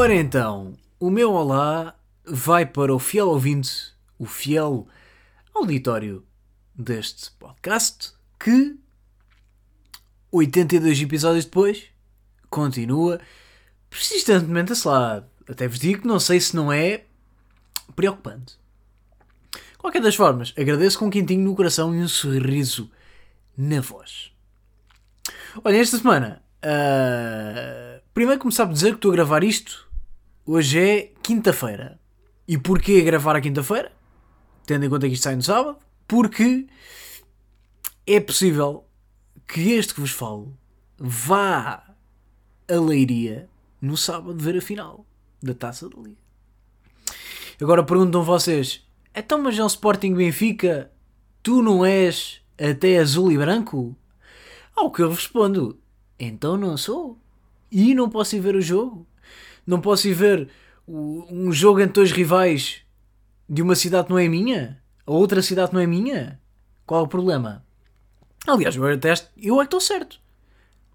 Ora então, o meu olá vai para o fiel ouvinte, o fiel auditório deste podcast, que 82 episódios depois continua persistentemente assolado. Até vos digo que não sei se não é preocupante. Qualquer das formas, agradeço com um quentinho no coração e um sorriso na voz. Olha, esta semana, uh, primeiro começar por dizer que estou a gravar isto. Hoje é quinta-feira. E porquê gravar a quinta-feira? Tendo em conta que isto sai no sábado. Porque é possível que este que vos falo vá a Leiria no sábado ver a final da Taça da Liga. Agora perguntam vocês, então mas é um Sporting Benfica, tu não és até azul e branco? Ao que eu respondo, então não sou. E não posso ir ver o jogo. Não posso ir ver um jogo entre dois rivais de uma cidade que não é minha? A outra cidade não é minha? Qual é o problema? Aliás, eu até eu é que estou certo.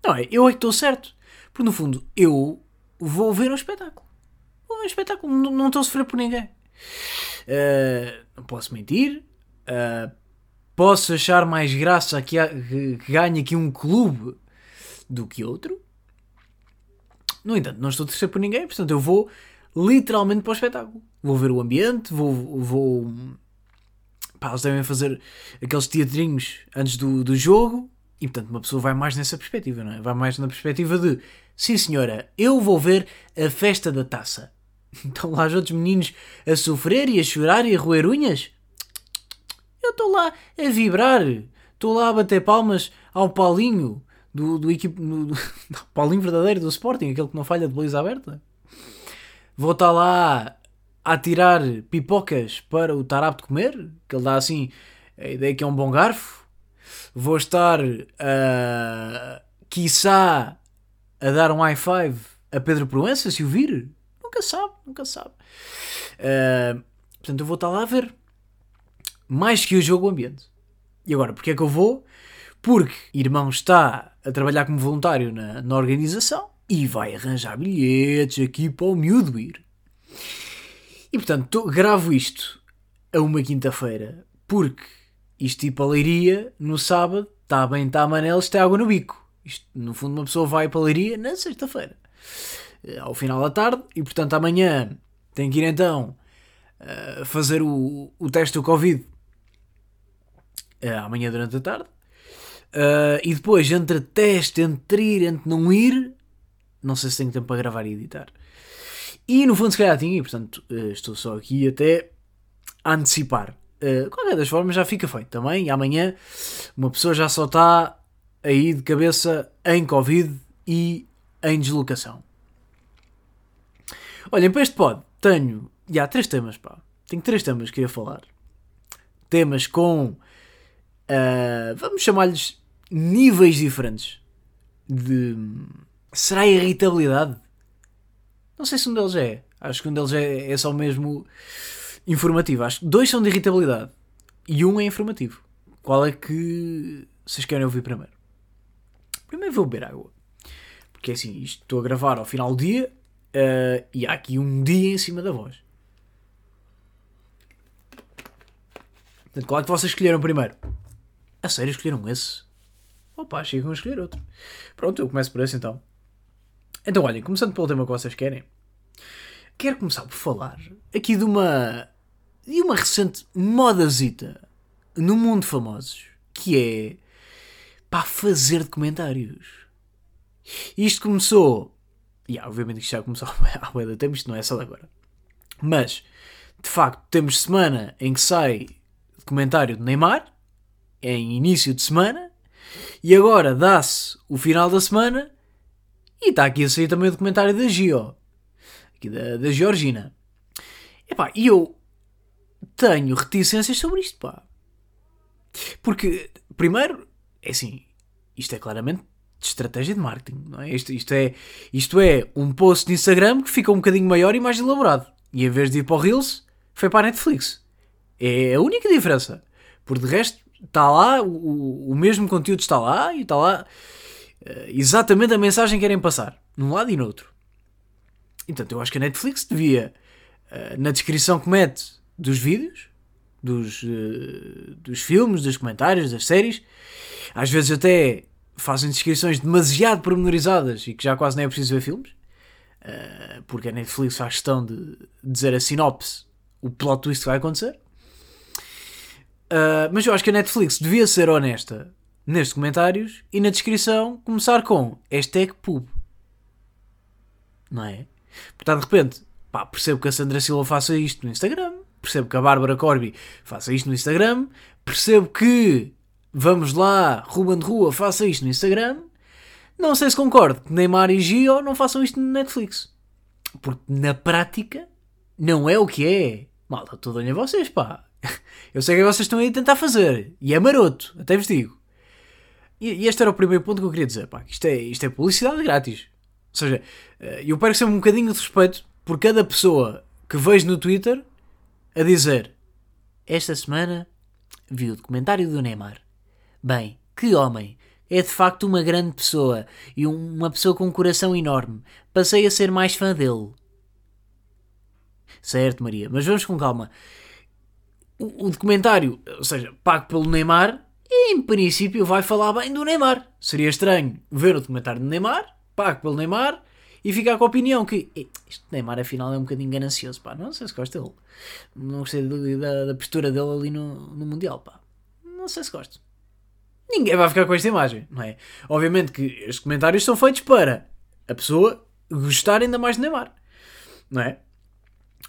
Não é? Eu é que estou certo. Porque no fundo, eu vou ver um espetáculo. Vou ver um espetáculo. Não, não estou a sofrer por ninguém. Uh, não posso mentir. Uh, posso achar mais graça que, que, que ganhe aqui um clube do que outro. No entanto, não estou a torcer por ninguém, portanto eu vou literalmente para o espetáculo. Vou ver o ambiente, vou. vou pá, eles devem fazer aqueles teatrinhos antes do, do jogo e portanto uma pessoa vai mais nessa perspectiva, não é? Vai mais na perspectiva de sim senhora, eu vou ver a festa da taça. Estão lá os outros meninos a sofrer e a chorar e a roer unhas? Eu estou lá a vibrar, estou lá a bater palmas ao Paulinho do, do equipe. Do, do, Paulinho verdadeiro do Sporting, aquele que não falha de baliza aberta. Vou estar lá a tirar pipocas para o Tarap de comer, que ele dá assim a ideia que é um bom garfo. Vou estar, uh, quiçá, a dar um high five a Pedro Proença, se o vir. Nunca sabe, nunca sabe. Uh, portanto, eu vou estar lá a ver. Mais que o jogo, ambiente. E agora, porque é que eu vou? Porque irmão está a trabalhar como voluntário na, na organização e vai arranjar bilhetes aqui para o miúdo ir. E portanto, tô, gravo isto a uma quinta-feira porque isto tipo a leiria no sábado, está bem, está a manel, está água no bico. Isto, no fundo, uma pessoa vai para a leiria na sexta-feira, eh, ao final da tarde, e portanto amanhã tem que ir então uh, fazer o, o teste do Covid uh, amanhã durante a tarde. Uh, e depois, entre teste, entre ir, entre não ir, não sei se tenho tempo para gravar e editar. E no fundo, se calhar tinha, e portanto, uh, estou só aqui até a antecipar. Uh, qualquer das formas, já fica feito também. E amanhã, uma pessoa já só está aí de cabeça em Covid e em deslocação. Olhem, para este pod, tenho. Já, há três temas, pá. Tenho três temas que queria falar. Temas com. Uh, vamos chamar-lhes níveis diferentes de. Será irritabilidade? Não sei se um deles é. Acho que um deles é, é só mesmo informativo. Acho que dois são de irritabilidade e um é informativo. Qual é que vocês querem ouvir primeiro? Primeiro vou beber água. Porque assim, isto estou a gravar ao final do dia uh, e há aqui um dia em cima da voz. Portanto, qual é que vocês escolheram primeiro? A sério, escolheram esse? Opa, chegam a escolher outro. Pronto, eu começo por esse então. Então, olhem, começando pelo tema que vocês querem, quero começar por falar aqui de uma. de uma recente modazita no mundo famosos, que é. pá, fazer documentários. Isto começou. E obviamente isto já começou há bué de tempo, isto não é só de agora. Mas, de facto, temos semana em que sai documentário de Neymar, em início de semana, e agora dá-se o final da semana e está aqui a sair também o documentário da Gio, aqui da, da Georgina. E eu tenho reticências sobre isto, pá. Porque, primeiro, é assim, isto é claramente estratégia de marketing, não é? Isto, isto é? isto é um post de Instagram que fica um bocadinho maior e mais elaborado. E em vez de ir para o Reels, foi para a Netflix. É a única diferença. Por de resto, está lá, o, o mesmo conteúdo está lá e está lá uh, exatamente a mensagem que querem passar, num lado e no outro. portanto, eu acho que a Netflix devia, uh, na descrição que mete dos vídeos, dos, uh, dos filmes, dos comentários, das séries, às vezes até fazem descrições demasiado pormenorizadas e que já quase nem é preciso ver filmes, porque a Netflix faz questão de dizer a sinopse, o plot twist que vai acontecer. Uh, mas eu acho que a Netflix devia ser honesta nestes comentários e na descrição começar com hashtag pub. Não é? Portanto, de repente, pá, percebo que a Sandra Silva faça isto no Instagram, percebo que a Bárbara Corby faça isto no Instagram, percebo que, vamos lá, Ruben de Rua faça isto no Instagram. Não sei se concordo que Neymar e Gio não façam isto no Netflix. Porque na prática não é o que é. Malta, estou a vocês, pá. Eu sei que vocês estão aí a tentar fazer. E é maroto, até vos digo. E, e este era o primeiro ponto que eu queria dizer. Pá, isto, é, isto é publicidade grátis. Ou seja, eh, eu perco sempre um bocadinho de respeito por cada pessoa que vejo no Twitter a dizer esta semana vi o documentário do Neymar. Bem, que homem! É de facto uma grande pessoa e uma pessoa com um coração enorme. Passei a ser mais fã dele. Certo, Maria, mas vamos com calma. O, o documentário, ou seja, pago pelo Neymar, em princípio vai falar bem do Neymar. Seria estranho ver o documentário do Neymar, pago pelo Neymar, e ficar com a opinião que este Neymar afinal é um bocadinho ganancioso, pá. Não sei se gosto dele. Não gostei da, da postura dele ali no, no Mundial, pá. Não sei se gosto. Ninguém vai ficar com esta imagem, não é? Obviamente que estes comentários são feitos para a pessoa gostar ainda mais de Neymar, não é?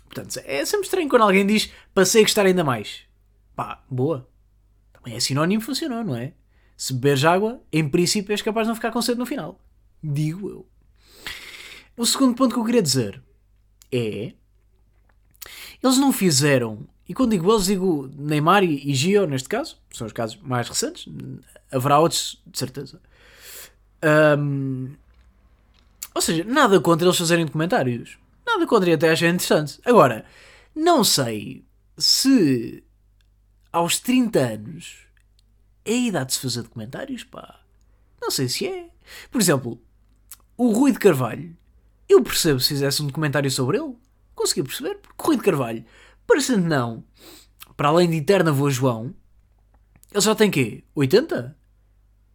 Portanto, é sempre estranho quando alguém diz passei a gostar ainda mais. Pá, boa. Também é sinónimo, funcionou, não é? Se beberes água, em princípio és capaz de não ficar com sede no final. Digo eu. O segundo ponto que eu queria dizer é. Eles não fizeram. E quando digo eles, digo Neymar e, Gio, neste caso, são os casos mais recentes. Haverá outros, de certeza. Um, ou seja, nada contra eles fazerem documentários. Nada contra até achei interessante. Agora, não sei se aos 30 anos é a idade de se fazer documentários, pá. Não sei se é. Por exemplo, o Rui de Carvalho. Eu percebo se fizesse um documentário sobre ele. Consegui perceber. Porque o Rui de Carvalho, parecendo não, para além de Eterna Voa João, ele já tem quê? 80?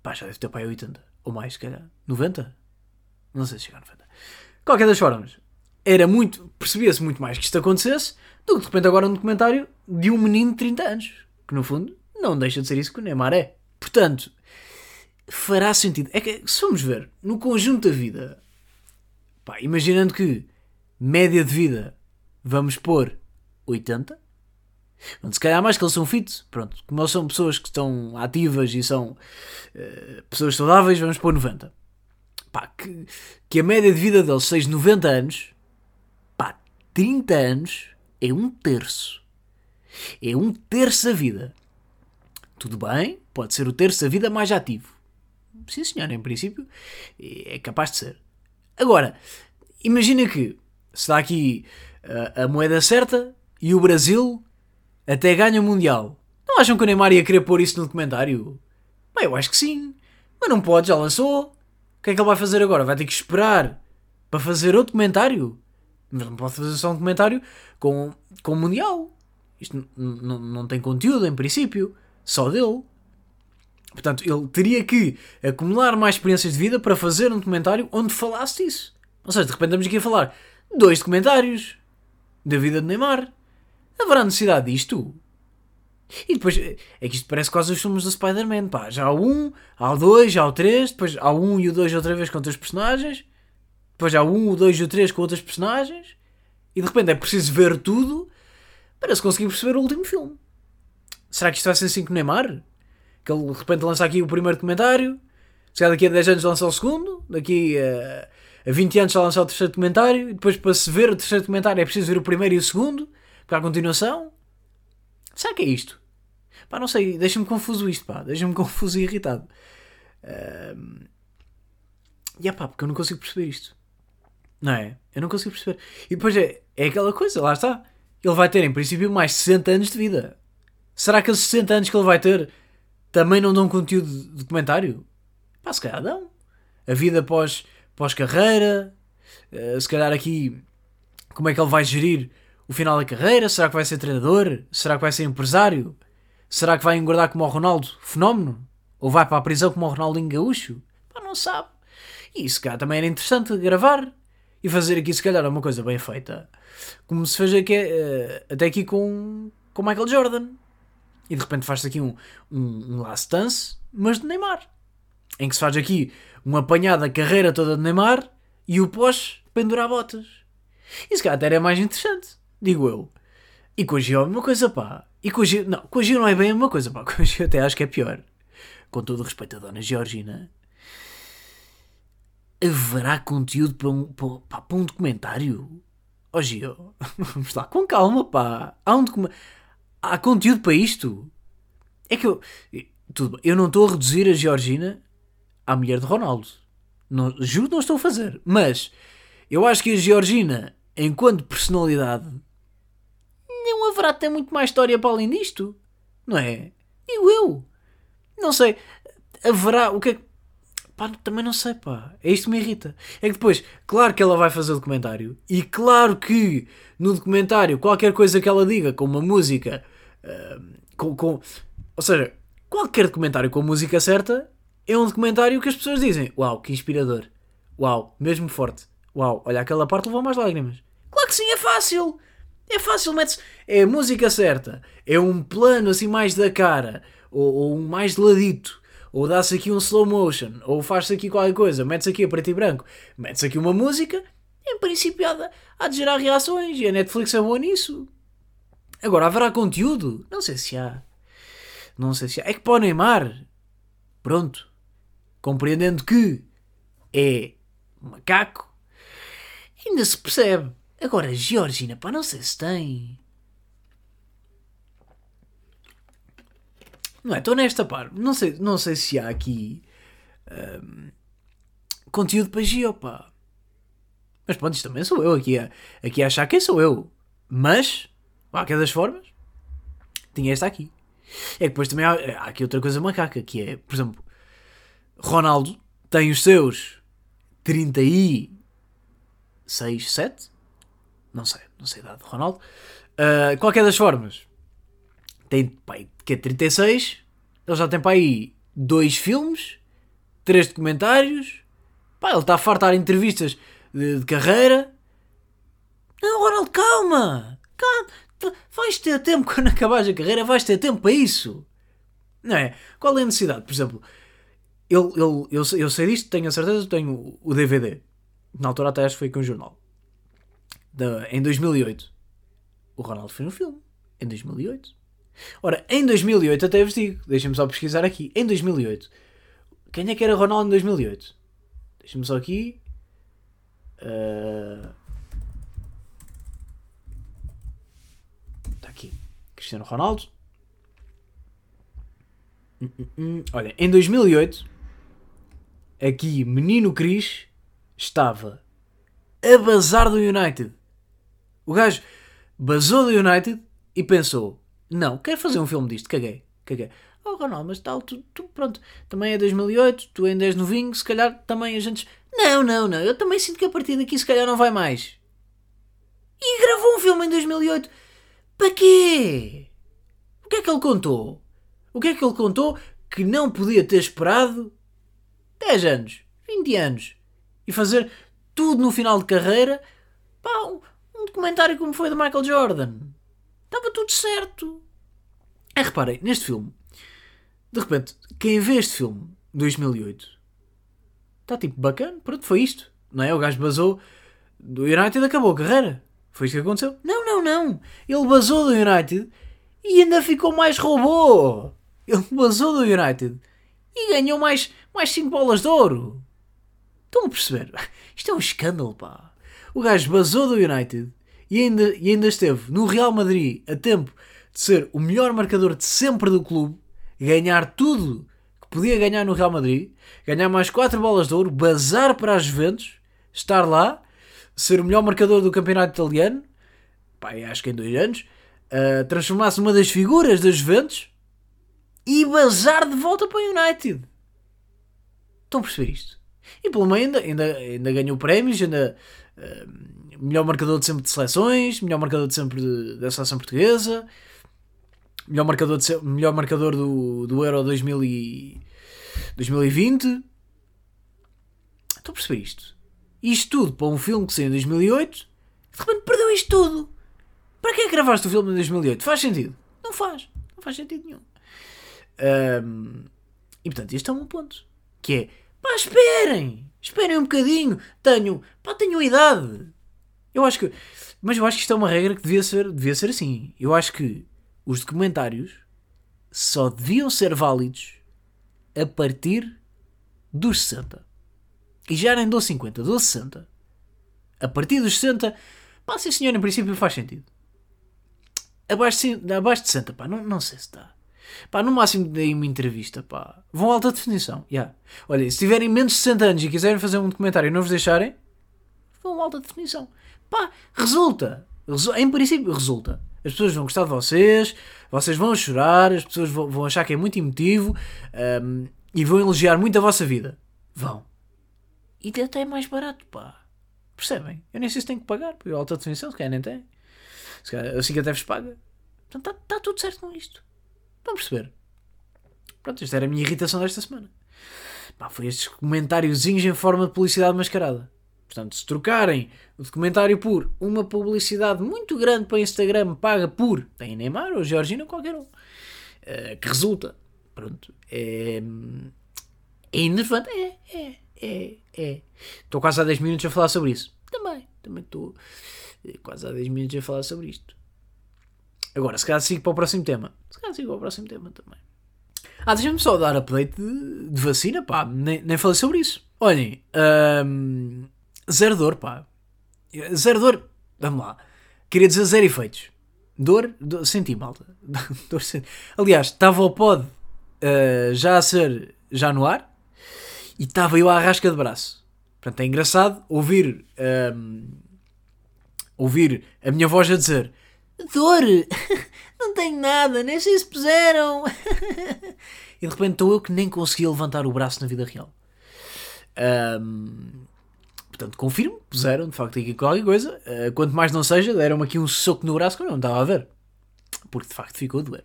Pá, já deve ter pai 80. Ou mais, se calhar. 90? Não sei se chegar a 90. Qualquer das formas, era muito. percebia-se muito mais que isto acontecesse do que de repente agora um documentário de um menino de 30 anos. Que no fundo não deixa de ser isso que o Neymar é. Portanto, fará sentido. É que se vamos ver no conjunto da vida, pá, imaginando que média de vida vamos pôr 80, Pronto, se calhar mais que eles são fit, pronto, como eles são pessoas que estão ativas e são uh, pessoas saudáveis, vamos pôr 90. Pá, que, que a média de vida deles seja 90 anos, 30 anos é um terço. É um terço da vida. Tudo bem, pode ser o terço da vida mais ativo. Sim, senhor, em princípio é capaz de ser. Agora, imagina que se dá aqui a, a moeda certa e o Brasil até ganha o Mundial. Não acham que o Neymar ia querer pôr isso no documentário? Bem, eu acho que sim. Mas não pode, já lançou. O que é que ele vai fazer agora? Vai ter que esperar para fazer outro documentário? Mas não pode fazer só um comentário com, com o Mundial. Isto não tem conteúdo, em princípio. Só dele. Portanto, ele teria que acumular mais experiências de vida para fazer um documentário onde falasse disso. Ou seja, de repente estamos aqui a falar dois documentários da vida de Neymar. Haverá necessidade disto? E depois, é que isto parece quase os filmes do Spider-Man, pá. Já há 1, há o 2, já há o 3, depois há o 1 e o 2 outra vez com outros personagens. Depois há um, o dois e o três com outros personagens. E de repente é preciso ver tudo para se conseguir perceber o último filme. Será que isto vai ser assim com Neymar? Que ele de repente lança aqui o primeiro comentário. Se calhar daqui a 10 anos lança o segundo. Daqui a, a 20 anos já lança o terceiro comentário. E depois para se ver o terceiro comentário é preciso ver o primeiro e o segundo. Para a continuação. Será que é isto? Pá, não sei. Deixa-me confuso isto, pá. Deixa-me confuso e irritado. Uh... E é pá, porque eu não consigo perceber isto. Não é? Eu não consigo perceber. E depois é, é aquela coisa, lá está. Ele vai ter, em princípio, mais 60 anos de vida. Será que esses 60 anos que ele vai ter também não dão conteúdo documentário? Pá, se calhar dão. A vida pós, pós-carreira, uh, se calhar aqui como é que ele vai gerir o final da carreira? Será que vai ser treinador? Será que vai ser empresário? Será que vai engordar como o Ronaldo? Fenómeno? Ou vai para a prisão como o Ronaldinho Gaúcho? Pá, não sabe. E isso cá também era interessante gravar e fazer aqui, se calhar, uma coisa bem feita. Como se fez aqui, uh, até aqui com, com Michael Jordan. E de repente faz-se aqui um, um, um last dance, mas de Neymar. Em que se faz aqui um apanhado da carreira toda de Neymar e o pós pendurar botas. Isso cá até era mais interessante, digo eu. E com a Gio é uma coisa, pá. E com a Gio, não, com a Gio não é bem a mesma coisa, pá. Com a Gio até acho que é pior. Com todo o respeito à dona Georgina. Haverá conteúdo para um, para, para um documentário? Ó oh, Gio, vamos lá, com calma, pá. Há, um Há conteúdo para isto? É que eu. Tudo bem, eu não estou a reduzir a Georgina à mulher de Ronaldo. Não, juro que não estou a fazer. Mas eu acho que a Georgina, enquanto personalidade, não haverá ter muito mais história para além disto. Não é? Digo eu. Não sei. Haverá. O que é que. Pá, também não sei, pá. É isto que me irrita. É que depois, claro que ela vai fazer o documentário. E claro que no documentário, qualquer coisa que ela diga, com uma música. Uh, com, com, ou seja, qualquer documentário com a música certa é um documentário que as pessoas dizem: Uau, que inspirador. Uau, mesmo forte. Uau, olha, aquela parte levou mais lágrimas. Claro que sim, é fácil. É fácil, metes. É a música certa. É um plano assim mais da cara. Ou, ou um mais de ladito. Ou dá-se aqui um slow motion. Ou faz-se aqui qualquer coisa. Metes aqui a preto e branco. Metes aqui uma música. Em princípio há de, há de gerar reações. E a Netflix é boa nisso. Agora, haverá conteúdo? Não sei se há. Não sei se há. É que para o Neymar. Pronto. Compreendendo que é macaco Ainda se percebe. Agora, Georgina, pá, não sei se tem. Não é? Estou nesta parte. Não sei, não sei se há aqui um, conteúdo para Gio, pá. Mas pronto, isto também sou eu aqui a, aqui a achar quem sou eu. Mas, qualquer das formas, tinha esta aqui. É que depois também há, há aqui outra coisa macaca, que é, por exemplo, Ronaldo tem os seus 30 e 6, 7? Não sei, não sei a idade de Ronaldo. Uh, qualquer das formas, tem pai, que é 36, ele já tem para aí dois filmes, três documentários, pá, ele está a fartar entrevistas de, de carreira. Não, Ronaldo, calma! Calma! Vais ter tempo quando acabares a carreira, vais ter tempo para isso. Não é? Qual é a necessidade? Por exemplo, ele, ele, eu, eu sei disto, tenho a certeza, tenho o DVD. Na altura até acho que foi com o jornal. De, em 2008. O Ronaldo fez um filme. Em 2008. Ora, em 2008, até vos digo, deixem-me só pesquisar aqui. Em 2008. Quem é que era Ronaldo em 2008? Deixem-me só aqui. Está uh... aqui. Cristiano Ronaldo. Hum, hum, hum. Olha, em 2008, aqui, Menino Cris estava a bazar do United. O gajo basou do United e pensou: Não, quero fazer um filme disto, caguei, caguei. Oh Ronaldo, mas tal, tu, tu, pronto, também é 2008, tu ainda és novinho, se calhar também a gente. Não, não, não, eu também sinto que a partir daqui se calhar não vai mais. E gravou um filme em 2008. Para quê? O que é que ele contou? O que é que ele contou que não podia ter esperado 10 anos, 20 anos e fazer tudo no final de carreira, pá, um, um documentário como foi do Michael Jordan. Estava tudo certo. É, reparem, neste filme, de repente, quem vê este filme, 2008, está tipo bacana, pronto, foi isto. Não é? O gajo basou do United acabou a carreira. Foi isto que aconteceu? Não, não, não. Ele basou do United e ainda ficou mais robô. Ele basou do United e ganhou mais, mais 5 bolas de ouro. Estão a perceber? Isto é um escândalo, pá. O gajo basou do United e ainda, e ainda esteve no Real Madrid a tempo de ser o melhor marcador de sempre do clube, ganhar tudo que podia ganhar no Real Madrid, ganhar mais 4 bolas de ouro, bazar para as Juventus, estar lá, ser o melhor marcador do campeonato italiano, pá, acho que em dois anos, uh, transformar-se numa das figuras das Juventus e bazar de volta para o United. Estão a perceber isto? E pelo meio ainda, ainda, ainda ganhou prémios, ainda uh, melhor marcador de sempre de seleções, melhor marcador de sempre da seleção portuguesa, melhor marcador, de, melhor marcador do, do Euro 2000 e, 2020. Estou a perceber isto. Isto tudo para um filme que saiu em 2008, de repente perdeu isto tudo. Para que é que gravaste o filme em 2008? Faz sentido? Não faz. Não faz sentido nenhum. Um, e portanto, este é um ponto. Que é, pá, esperem! Esperem um bocadinho. Tenho, pá, tenho idade. Eu acho que, mas eu acho que isto é uma regra que devia ser, devia ser assim. Eu acho que os documentários só deviam ser válidos a partir dos 60. E já nem dou 50, dou 60. A partir dos 60, pá, sim senhor, em princípio faz sentido. Abaixo de, abaixo de 60, pá, não, não sei se está. Pá, no máximo dei uma entrevista, pá. Vão alta definição, já. Yeah. Olha, se tiverem menos de 60 anos e quiserem fazer um documentário e não vos deixarem, vão alta definição. Pá, resulta. Em princípio, resulta. As pessoas vão gostar de vocês, vocês vão chorar, as pessoas vão, vão achar que é muito emotivo um, e vão elogiar muito a vossa vida. Vão. E até é mais barato, pá. Percebem? Eu nem sei se tenho que pagar, porque a alta definição, se calhar nem tem. Se calhar, assim que até vos paga. Portanto, está tá tudo certo com isto. Estão a perceber? Pronto, esta era a minha irritação desta semana. Pá, foi estes comentáriozinhos em forma de publicidade mascarada. Portanto, se trocarem o documentário por uma publicidade muito grande para Instagram paga por tem Neymar ou Georgina, qualquer um, uh, que resulta, pronto, é, é enervante. É, é, é, é. Estou quase há 10 minutos a falar sobre isso. Também, também estou eh, quase há 10 minutos a falar sobre isto. Agora, se calhar sigo para o próximo tema. Se calhar sigo para o próximo tema também. Ah, deixa-me só dar update de, de, vacina, pá, nem, nem falei sobre isso. Olhem, Zero dor, pá. Zero dor. Vamos lá. Queria dizer zero efeitos. Dor, senti, malta. dor, senti. Aliás, estava o pod uh, já a ser, já no ar, e estava eu à rasca de braço. Portanto, é engraçado ouvir, um, ehm, ouvir a minha voz a dizer dor, não tenho nada, nem sei se puseram. e de repente estou eu que nem conseguia levantar o braço na vida real. Um, ehm, Portanto, confirmo, puseram de facto aqui qualquer coisa. Uh, quanto mais não seja, deram-me aqui um soco no braço que eu não estava a ver. Porque de facto ficou a doer.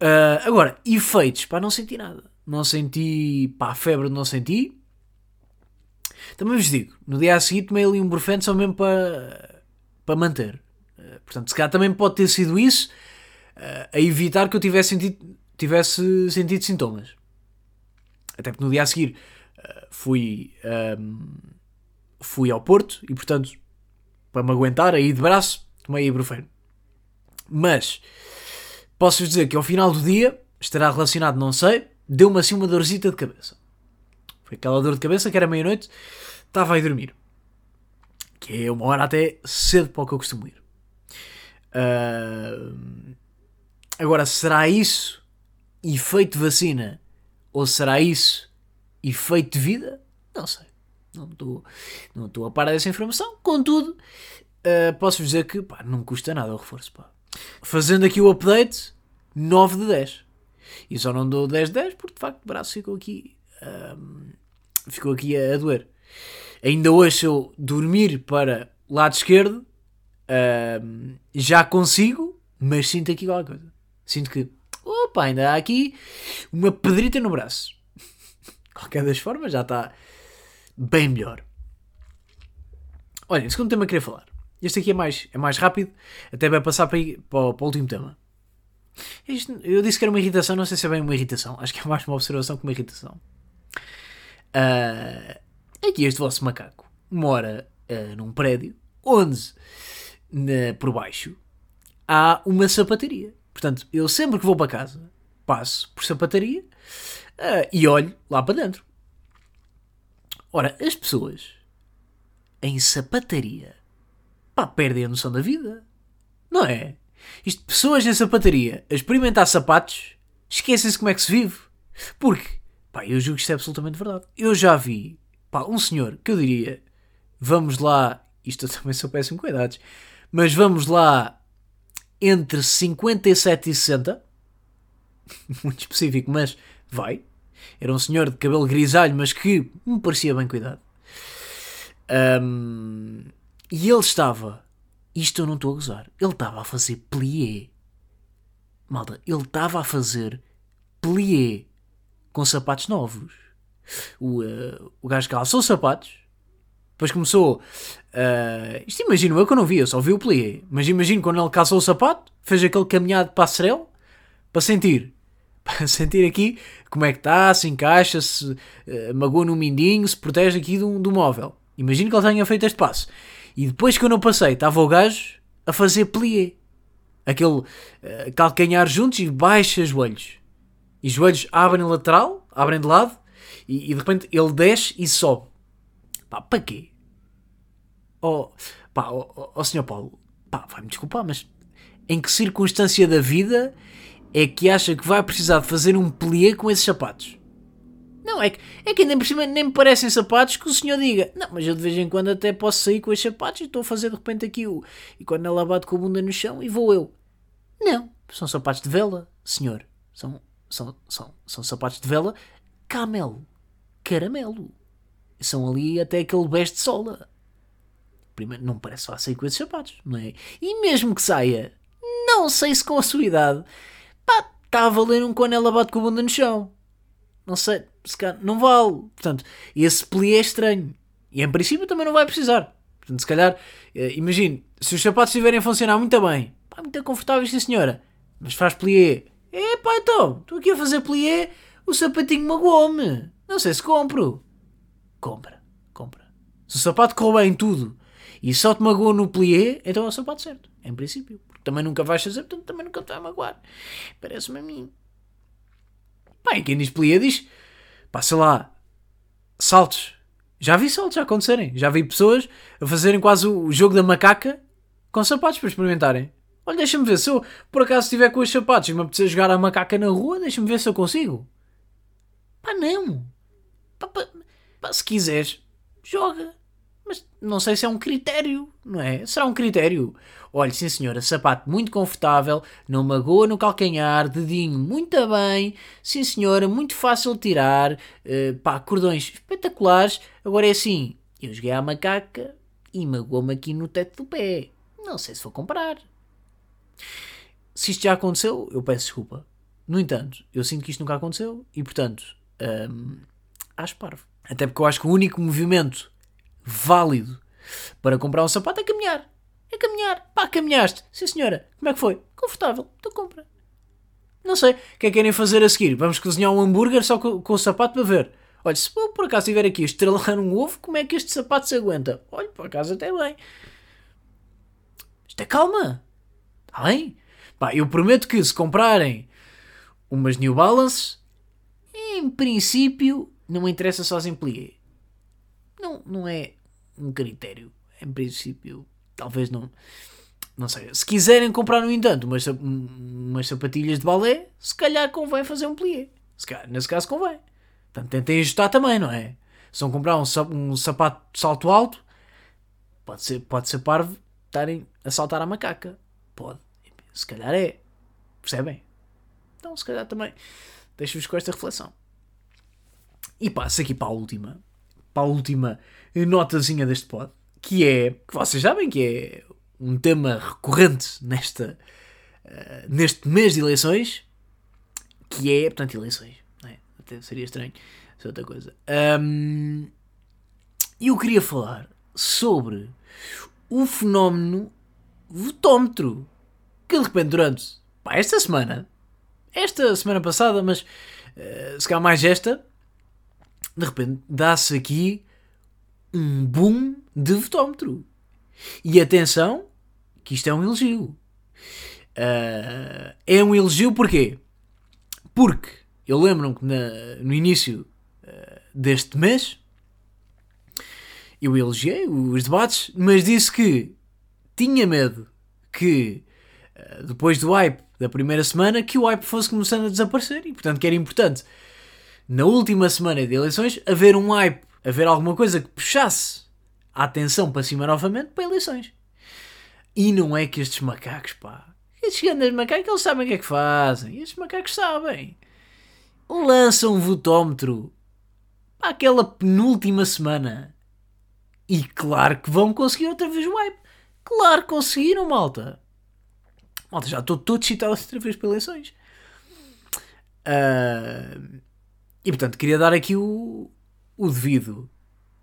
Uh, agora, efeitos, pá, não senti nada. Não senti, pá, febre não senti. Também vos digo, no dia a seguir tomei ali um brufeno só mesmo para, para manter. Uh, portanto, se calhar também pode ter sido isso uh, a evitar que eu tivesse sentido, tivesse sentido sintomas. Até porque no dia a seguir fui, um, fui ao Porto e, portanto, para me aguentar aí de braço, tomei ibuprofeno. Mas posso-vos dizer que ao final do dia, estará relacionado, não sei, deu-me assim uma dorzita de cabeça. Foi aquela dor de cabeça que era meia-noite, estava a ir dormir. Que é uma hora até cedo para o que eu costumo ir. Uh, agora, será isso efeito vacina? Ou será isso efeito de vida? Não sei. Não estou não estou a parar dessa informação. Contudo, uh, posso dizer que pá, não custa nada o reforço. Pá. Fazendo aqui o update, 9 de 10. E só não dou 10 de 10 porque de facto o braço ficou aqui, um, ficou aqui a, a, doer. Ainda hoje, se eu dormir para lado esquerdo, um, já consigo, mas sinto aqui qualquer coisa. Sinto que, opa, ainda há aqui uma pedrita no braço qualquer das formas, já está bem melhor. Olha, segundo tema que queria falar. Este aqui é mais, é mais rápido, até vai passar para, para, o, para o último tema. Eu disse que era uma irritação, não sei se é bem uma irritação. Acho que é mais uma observação que uma irritação. Uh, aqui este vosso macaco mora uh, num prédio onde, na, por baixo, há uma sapataria. Portanto, eu sempre que vou para casa passo por sapataria uh, e olho lá para dentro. Ora, as pessoas em sapataria pá, perdem a noção da vida. Não é? Isto, pessoas em sapataria a experimentar sapatos esquecem-se como é que se vive. Porque, pá, eu julgo que isto é absolutamente verdade. Eu já vi, pá, um senhor que eu diria, vamos lá, isto eu também sou péssimo idades, mas vamos lá entre 57 e 60, muito específico, mas vai. Era um senhor de cabelo grisalho, mas que me parecia bem cuidado. Um, E ele estava, isto eu não estou a gozar, ele estava a fazer plié. Malta, ele estava a fazer plié com sapatos novos. O, uh, o gajo calçou os sapatos, depois começou. Uh, isto imagino eu que eu não vi, eu só vi o plié. Mas imagino quando ele calçou o sapato, fez aquele caminhado de passarelo para sentir. Sentir aqui como é que está, se encaixa, se uh, magoa no mindinho, se protege aqui do, do móvel. Imagino que ele tenha feito este passo. E depois que eu não passei, estava o gajo a fazer plié. Aquele uh, calcanhar juntos e baixa joelhos. E joelhos abrem lateral, abrem de lado, e, e de repente ele desce e sobe. Pá, para quê? Oh, pá, oh, oh, senhor Paulo, pá, vai-me desculpar, mas em que circunstância da vida é que acha que vai precisar de fazer um plié com esses sapatos? Não, é que, é que ainda por cima nem me parecem sapatos que o senhor diga. Não, mas eu de vez em quando até posso sair com esses sapatos e estou a fazer de repente aqui o. E quando ela bate com a bunda no chão e vou eu. Não, são sapatos de vela, senhor. São, são, são, são sapatos de vela camel. Caramelo. São ali até aquele best sola. Primeiro, não parece fácil sair com esses sapatos, não é? E mesmo que saia, não sei se com a sua idade, pá, está a valer um quando ela bate com a bunda no chão. Não sei, se calhar, não vale. Portanto, esse plié é estranho. E em princípio também não vai precisar. Portanto, se calhar, eh, imagine, se os sapatos estiverem a funcionar muito bem, pá, muito confortáveis, sim senhora, mas faz plié. É pá, então, estou aqui a fazer plié, o sapatinho magoou-me. Não sei se compro. Compra, compra. Se o sapato corre bem tudo e só te magoa no plié, então é o sapato certo. Em princípio. Também nunca vais fazer, portanto também nunca te vai magoar. Parece-me a mim. Pá, e quem diz plié diz, pá, sei lá, saltos. Já vi saltos a acontecerem. Já vi pessoas a fazerem quase o jogo da macaca com sapatos para experimentarem. Olha, deixa-me ver. Se eu por acaso estiver com os sapatos e me apetecer jogar a macaca na rua, deixa-me ver se eu consigo. Pá, não. Pá, pá, pá, se quiseres, joga. Mas não sei se é um critério, não é? Será um critério? Olha, sim senhora, sapato muito confortável, não magoa no calcanhar, dedinho muito bem, sim senhora, muito fácil de tirar, uh, pá, cordões espetaculares. Agora é assim, eu joguei à macaca e magoou-me aqui no teto do pé. Não sei se vou comprar. Se isto já aconteceu, eu peço desculpa. No entanto, eu sinto que isto nunca aconteceu e, portanto, hum, acho parvo. Até porque eu acho que o único movimento válido para comprar um sapato é caminhar. É caminhar. Pá, caminhaste. Sim, senhora. Como é que foi? Confortável. Então compra. Não sei. O que é que querem fazer a seguir? Vamos cozinhar um hambúrguer só com, com o sapato para ver. Olha, se por acaso estiver aqui a estrelar um ovo, como é que este sapato se aguenta? Olha, por acaso até bem. Isto é calma. Está bem? Pá, eu prometo que se comprarem umas New Balance, em princípio, não me interessa sozinho plié. Não, não é um critério. Em princípio, talvez não. Não sei. Se quiserem comprar, no entanto, umas, umas sapatilhas de balé, se calhar convém fazer um plié. Se calhar, nesse caso convém. Portanto, tentem ajustar também, não é? Se vão comprar um, um sapato de salto alto, pode ser, pode ser parvo estarem a saltar a macaca. Pode. Se calhar é. Percebem? Então, se calhar também. Deixo-vos com esta reflexão. E passo aqui para a última. Para a última notazinha deste pod. Que é. Que vocês sabem que é um tema recorrente nesta, uh, neste mês de eleições. Que é. Portanto, eleições. É? Até seria estranho. Isso é outra coisa. Um, eu queria falar sobre o fenómeno votómetro que de repente durante pá, esta semana, esta semana passada, mas uh, se calhar mais esta, de repente dá-se aqui um boom de votómetro. E atenção, que isto é um elogio. Uh, é um elogio porquê? Porque eu lembro-me que na, no início uh, deste mês eu elogiei os debates, mas disse que tinha medo que eh, depois do hype da primeira semana, que o hype fosse começando a desaparecer e, portanto, que era importante na última semana de eleições haver um hype, haver alguma coisa que puxasse a atenção para cima novamente para eleições. E não é que estes macacos, pá, estes grandes macacos, eles sabem o que é que fazem. Estes macacos sabem. Lançam um votómetro para aquela penúltima semana. E claro que vão conseguir outra vez o hype. Claro que conseguiram, malta. Malta, já estou todo excitado outra vez para eleições. Uh, e portanto, queria dar aqui o, o devido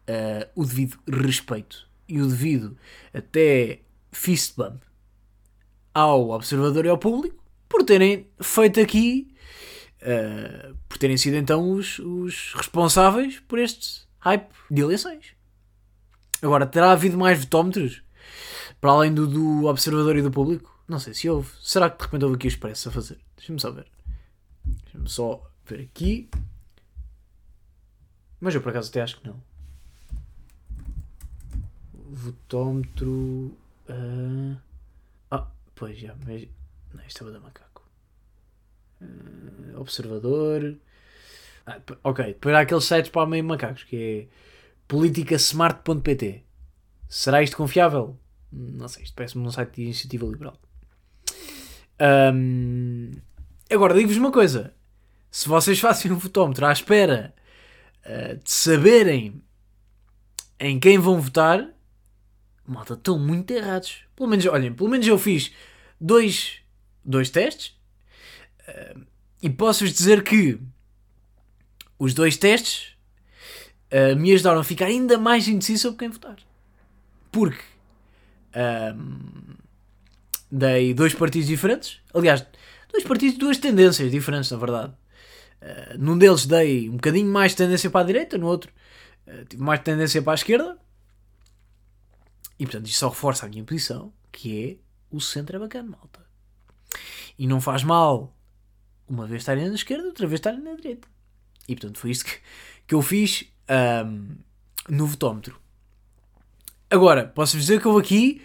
uh, o devido respeito e o devido até fist bump ao observador e ao público por terem feito aqui uh, por terem sido então os, os responsáveis por este hype de eleições. Agora, terá havido mais votómetros para além do, do observador e do público? Não sei se houve. Será que de repente houve aqui o expresso a fazer? Deixa-me só ver. Deixa-me só ver aqui. Mas eu por acaso até acho que não. Votómetro. Uh... Ah, pois já. Mas... Não, isto é da macaco. Uh, observador. Ah, ok, depois há aqueles sites para meio macacos que é politicasmart.pt. Será isto confiável? Não sei, isto parece-me um site de iniciativa liberal. Um, agora, digo-vos uma coisa: se vocês fazem um votómetro à espera uh, de saberem em quem vão votar, malta, estão muito errados. Pelo menos, olhem, pelo menos eu fiz dois, dois testes uh, e posso-vos dizer que os dois testes uh, me ajudaram a ficar ainda mais indeciso sobre quem votar. Porque um, dei dois partidos diferentes. Aliás, dois partidos, duas tendências diferentes, na verdade. Uh, num deles dei um bocadinho mais tendência para a direita, no outro uh, tive mais tendência para a esquerda. E portanto, isto só reforça a minha posição, que é o centro é bacana, malta. E não faz mal uma vez estarem na esquerda, outra vez estarem na direita. E portanto, foi isto que, que eu fiz um, no votómetro. Agora, posso dizer que houve aqui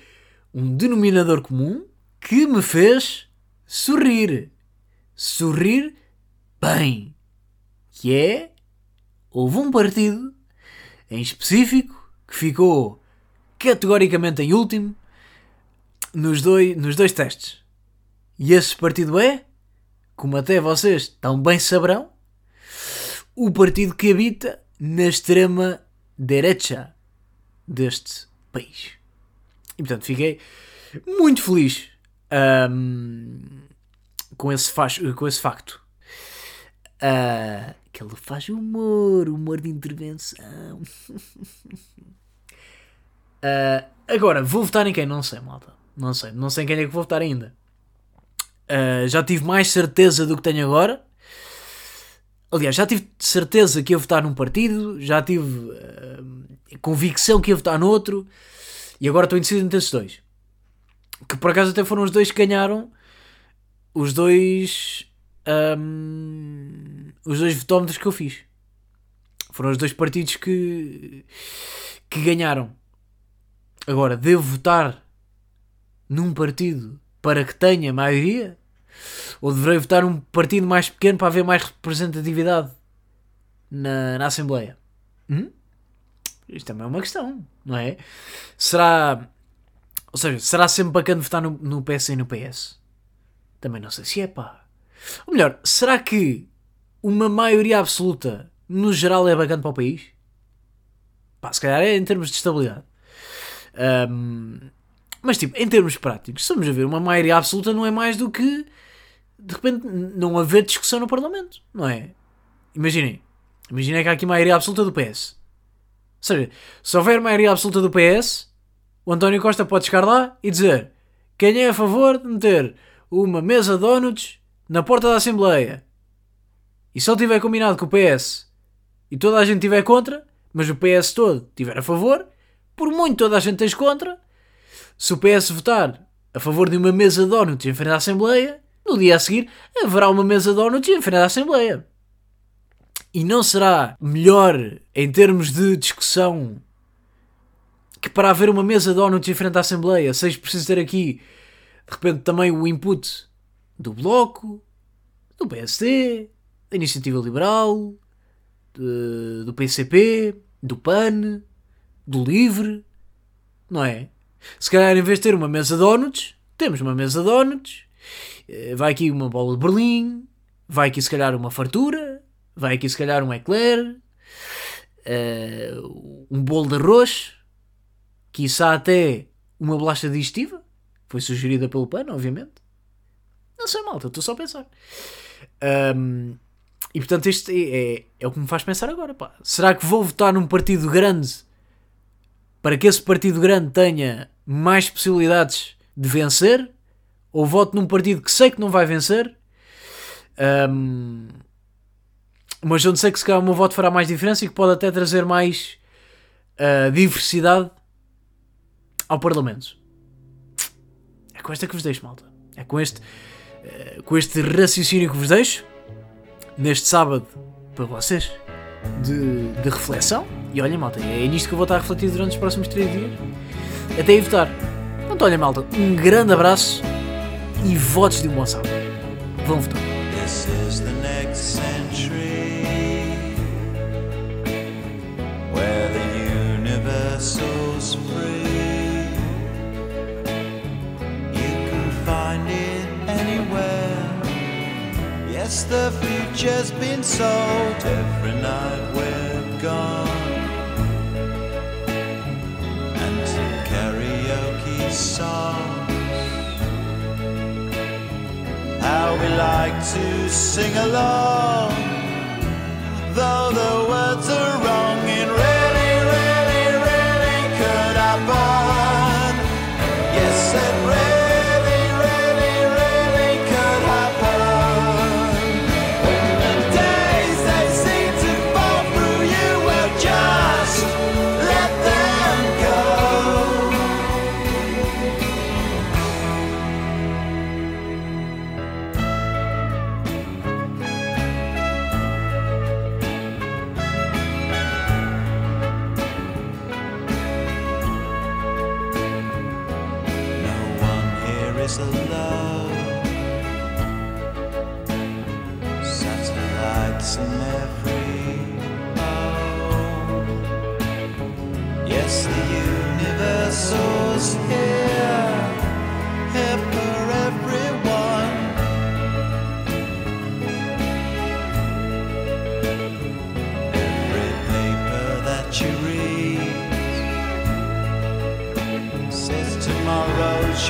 um denominador comum que me fez sorrir. Sorrir bem. Que é. Houve um partido em específico que ficou categoricamente em último nos dois, nos dois testes. E esse partido é, como até vocês tão bem saberão, o partido que habita na extrema direita deste país. E portanto fiquei muito feliz um, com, esse com esse facto. Uh, que ele faz humor, humor de intervenção. uh, agora, vou votar em quem? Não sei, malta. Não sei. Não sei em quem é que vou votar ainda. Uh, já tive mais certeza do que tenho agora. Aliás, já tive certeza que ia votar num partido, já tive convicção que ia votar noutro, e agora estou indeciso entre esses dois. Que por acaso até foram os dois que ganharam os dois. Os dois votómetros que eu fiz. Foram os dois partidos que, que ganharam. Agora, devo votar num partido para que tenha maioria? Ou deverei votar um partido mais pequeno para haver mais representatividade na, na Assembleia? Hum? Isto também é uma questão, não é? Será. Ou seja, será sempre bacana votar no, no PS e no PS? Também não sei se é, pá. Ou melhor, será que uma maioria absoluta no geral é bacana para o país? Pá, se calhar é em termos de estabilidade. Um, mas, tipo, em termos práticos, estamos a ver, uma maioria absoluta não é mais do que, de repente, não haver discussão no Parlamento, não é? Imaginem. Imaginem que há aqui maioria absoluta do PS. Ou seja, se houver maioria absoluta do PS, o António Costa pode chegar lá e dizer quem é a favor de meter uma mesa de donuts na porta da Assembleia. E se ele tiver combinado com o PS e toda a gente estiver contra, mas o PS todo estiver a favor, por muito toda a gente esteja contra, se o PS votar a favor de uma mesa de donuts em frente à Assembleia, no dia a seguir haverá uma mesa de donuts em frente à Assembleia. E não será melhor em termos de discussão que para haver uma mesa de donuts em frente à Assembleia seja preciso ter aqui de repente também o input do Bloco, do PSD, da Iniciativa Liberal, de, do PCP, do PAN, do LIVRE, não é? Se calhar, em vez de ter uma mesa de donuts, temos uma mesa de donuts, eh, vai aqui uma bola de Berlim, vai aqui se calhar uma fartura, vai aqui se calhar um eclair, uh, um bolo de arroz, quiçá até uma bolacha digestiva, foi sugerida pelo PAN, obviamente. Não sei, malta, estou só a pensar. Um, e portanto, isto é, é, é, o que me faz pensar agora. Pá. Será que vou votar num partido grande para que esse partido grande tenha mais possibilidades de vencer? Ou voto num partido que sei que não vai vencer? Um, mas onde sei que se calhar o meu voto fará mais diferença e que pode até trazer mais uh, diversidade ao Parlamento. É com esta que vos deixo, malta. É com este, uh, com este raciocínio que vos deixo neste sábado para vocês de, de reflexão. E olha, malta, é nisto que eu vou estar a refletir durante os próximos 3 dias até ir votar. Portanto, olha, malta, um grande abraço e votos de um bom sábado. Vão votar. The future's been sold every night we're gone. And some karaoke songs. How we like to sing along, though the words are wrong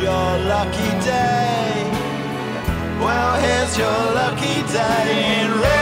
your lucky day. Well, here's your lucky day.